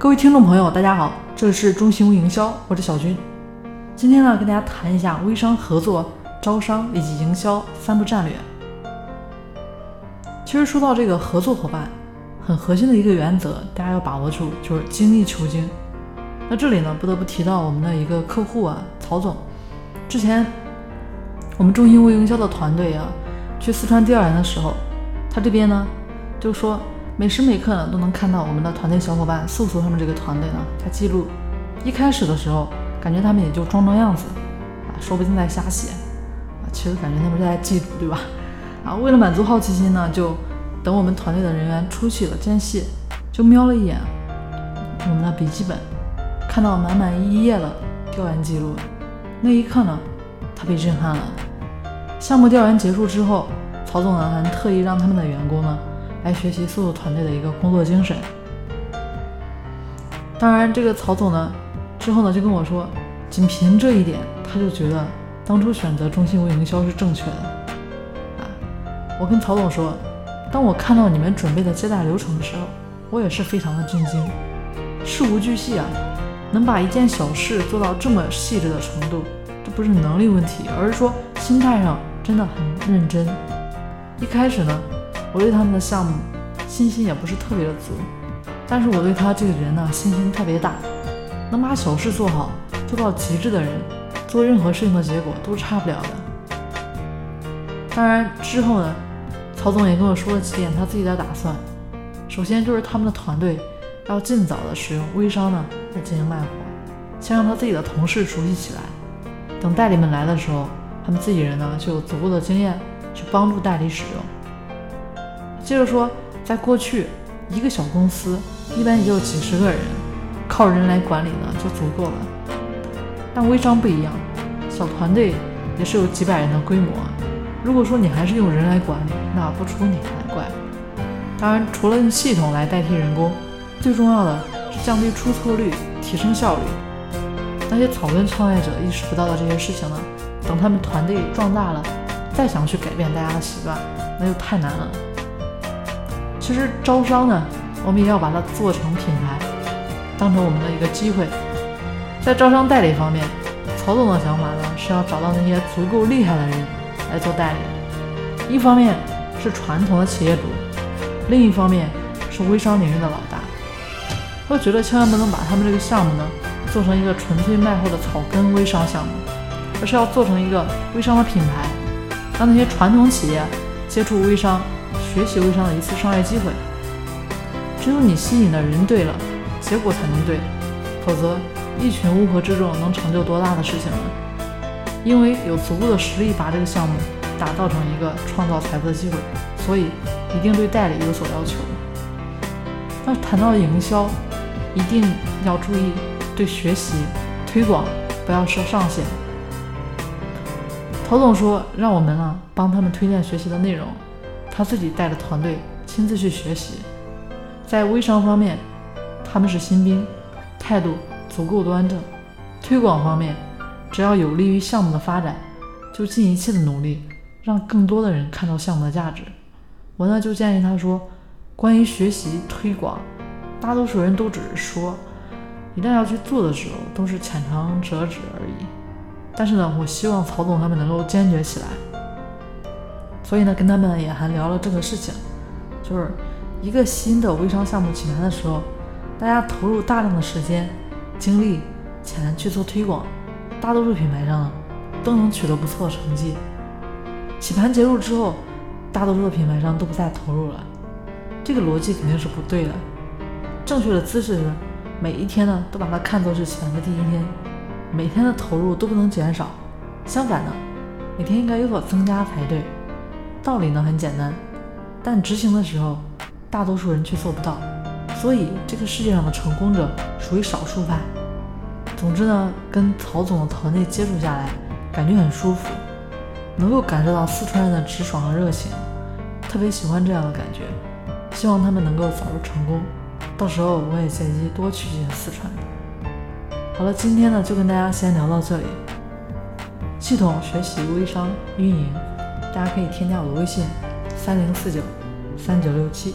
各位听众朋友，大家好，这里是中兴微营销，我是小军。今天呢，跟大家谈一下微商合作、招商以及营销三步战略。其实说到这个合作伙伴，很核心的一个原则，大家要把握住，就是精益求精。那这里呢，不得不提到我们的一个客户啊，曹总。之前我们中兴微营销的团队啊，去四川调研的时候，他这边呢就说。每时每刻呢，都能看到我们的团队小伙伴诉诉他们这个团队呢，他记录。一开始的时候，感觉他们也就装装样子，啊，说不定在瞎写，啊，其实感觉他们是在记录，对吧？啊，为了满足好奇心呢，就等我们团队的人员出去了间隙，就瞄了一眼我们的笔记本，看到满满一页的调研记录，那一刻呢，他被震撼了。项目调研结束之后，曹总呢还特意让他们的员工呢。来学习速度团队的一个工作精神。当然，这个曹总呢，之后呢就跟我说，仅凭这一点，他就觉得当初选择中信微营销是正确的。啊，我跟曹总说，当我看到你们准备的接待流程的时候，我也是非常的震惊，事无巨细啊，能把一件小事做到这么细致的程度，这不是能力问题，而是说心态上真的很认真。一开始呢。我对他们的项目信心也不是特别的足，但是我对他这个人呢信心特别大，能把小事做好做到极致的人，做任何事情的结果都差不了的。当然之后呢，曹总也跟我说了几点他自己的打算。首先就是他们的团队要尽早的使用微商呢来进行卖货，先让他自己的同事熟悉起来，等代理们来的时候，他们自己人呢就有足够的经验去帮助代理使用。接着说，在过去，一个小公司一般也就几十个人，靠人来管理呢就足够了。但微商不一样，小团队也是有几百人的规模。如果说你还是用人来管理，那不出你才怪。当然，除了用系统来代替人工，最重要的是降低出错率，提升效率。那些草根创业者意识不到的这些事情呢，等他们团队壮大了，再想去改变大家的习惯，那就太难了。其实招商呢，我们也要把它做成品牌，当成我们的一个机会。在招商代理方面，曹总的想法呢是要找到那些足够厉害的人来做代理。一方面是传统的企业主，另一方面是微商领域的老大。我觉得千万不能把他们这个项目呢做成一个纯粹卖货的草根微商项目，而是要做成一个微商的品牌，让那些传统企业接触微商。学习微商的一次商业机会，只有你吸引的人对了，结果才能对，否则一群乌合之众能成就多大的事情呢？因为有足够的实力把这个项目打造成一个创造财富的机会，所以一定对代理有所要求。那谈到营销，一定要注意对学习推广不要设上限。陶总说让我们啊帮他们推荐学习的内容。他自己带着团队亲自去学习，在微商方面，他们是新兵，态度足够端正。推广方面，只要有利于项目的发展，就尽一切的努力，让更多的人看到项目的价值。我呢就建议他说，关于学习推广，大多数人都只是说，一旦要去做的时候，都是浅尝辄止而已。但是呢，我希望曹总他们能够坚决起来。所以呢，跟他们也还聊了这个事情，就是一个新的微商项目起来的时候，大家投入大量的时间、精力、钱去做推广，大多数品牌商呢都能取得不错的成绩。洗盘结束之后，大多数的品牌商都不再投入了，这个逻辑肯定是不对的。正确的姿势是每一天呢都把它看作是洗盘的第一天，每天的投入都不能减少，相反呢，每天应该有所增加才对。道理呢很简单，但执行的时候，大多数人却做不到，所以这个世界上的成功者属于少数派。总之呢，跟曹总的团队接触下来，感觉很舒服，能够感受到四川人的直爽和热情，特别喜欢这样的感觉。希望他们能够早日成功，到时候我也借机多去见四川。好了，今天呢就跟大家先聊到这里。系统学习微商运营。大家可以添加我的微信：三零四九三九六七。